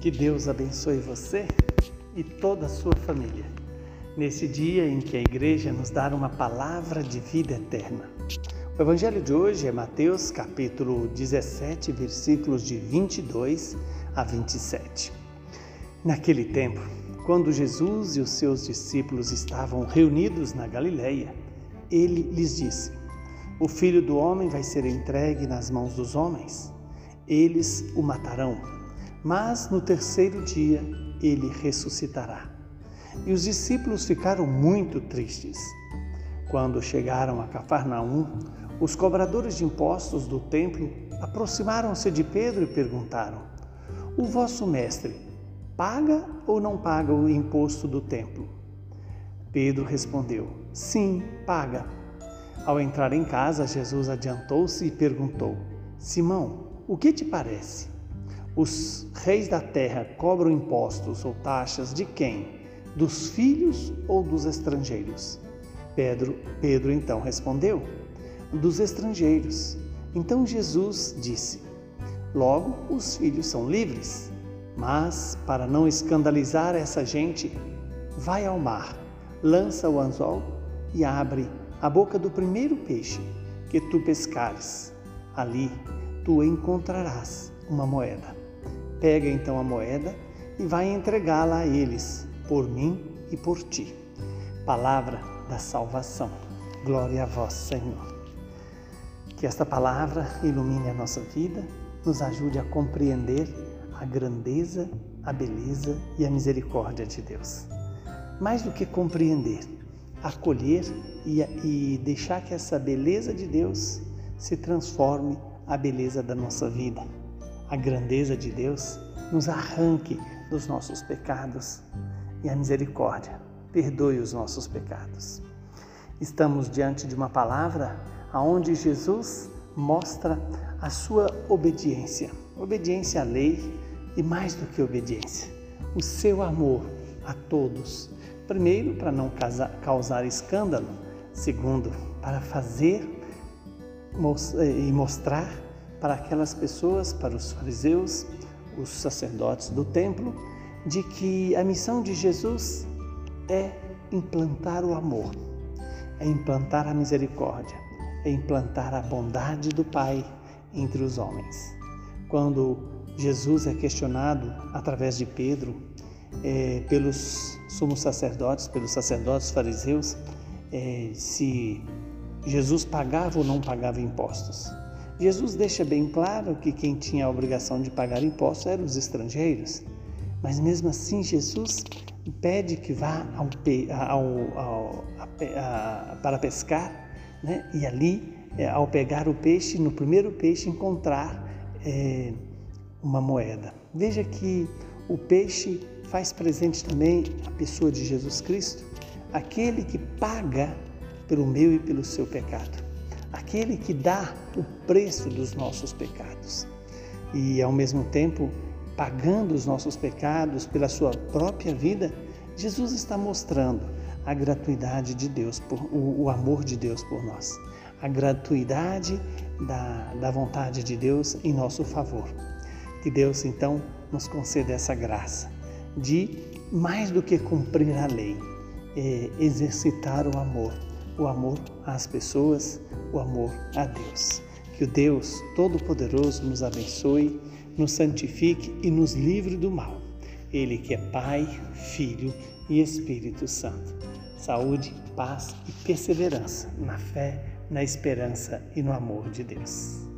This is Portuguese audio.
Que Deus abençoe você e toda a sua família. Nesse dia em que a igreja nos dá uma palavra de vida eterna. O evangelho de hoje é Mateus capítulo 17, versículos de 22 a 27. Naquele tempo, quando Jesus e os seus discípulos estavam reunidos na Galileia, ele lhes disse: O filho do homem vai ser entregue nas mãos dos homens. Eles o matarão, mas no terceiro dia ele ressuscitará. E os discípulos ficaram muito tristes. Quando chegaram a Cafarnaum, os cobradores de impostos do templo aproximaram-se de Pedro e perguntaram: O vosso mestre paga ou não paga o imposto do templo? Pedro respondeu: Sim, paga. Ao entrar em casa, Jesus adiantou-se e perguntou: Simão, o que te parece? Os reis da terra cobram impostos ou taxas de quem? Dos filhos ou dos estrangeiros? Pedro, Pedro então respondeu: Dos estrangeiros. Então Jesus disse: Logo, os filhos são livres. Mas, para não escandalizar essa gente, vai ao mar lança o anzol e abre a boca do primeiro peixe que tu pescares. Ali tu encontrarás uma moeda. Pega então a moeda e vai entregá-la a eles, por mim e por ti. Palavra da salvação. Glória a vós, Senhor. Que esta palavra ilumine a nossa vida, nos ajude a compreender a grandeza, a beleza e a misericórdia de Deus mais do que compreender, acolher e, e deixar que essa beleza de Deus se transforme a beleza da nossa vida. A grandeza de Deus nos arranque dos nossos pecados e a misericórdia perdoe os nossos pecados. Estamos diante de uma palavra aonde Jesus mostra a sua obediência, obediência à lei e mais do que obediência, o seu amor a todos, Primeiro, para não causar escândalo. Segundo, para fazer eh, e mostrar para aquelas pessoas, para os fariseus, os sacerdotes do templo, de que a missão de Jesus é implantar o amor, é implantar a misericórdia, é implantar a bondade do Pai entre os homens. Quando Jesus é questionado através de Pedro é, pelos sumos sacerdotes, pelos sacerdotes fariseus, é, se Jesus pagava ou não pagava impostos. Jesus deixa bem claro que quem tinha a obrigação de pagar impostos eram os estrangeiros, mas mesmo assim Jesus pede que vá ao, ao, ao, a, para pescar né? e ali, é, ao pegar o peixe, no primeiro peixe encontrar é, uma moeda. Veja que o peixe faz presente também a pessoa de Jesus Cristo, aquele que paga pelo meu e pelo seu pecado, aquele que dá o preço dos nossos pecados. E ao mesmo tempo, pagando os nossos pecados pela sua própria vida, Jesus está mostrando a gratuidade de Deus, por, o, o amor de Deus por nós, a gratuidade da, da vontade de Deus em nosso favor. Que Deus então nos conceda essa graça de mais do que cumprir a lei, é exercitar o amor, o amor às pessoas, o amor a Deus. Que o Deus Todo-Poderoso nos abençoe, nos santifique e nos livre do mal. Ele que é Pai, Filho e Espírito Santo. Saúde, paz e perseverança na fé, na esperança e no amor de Deus.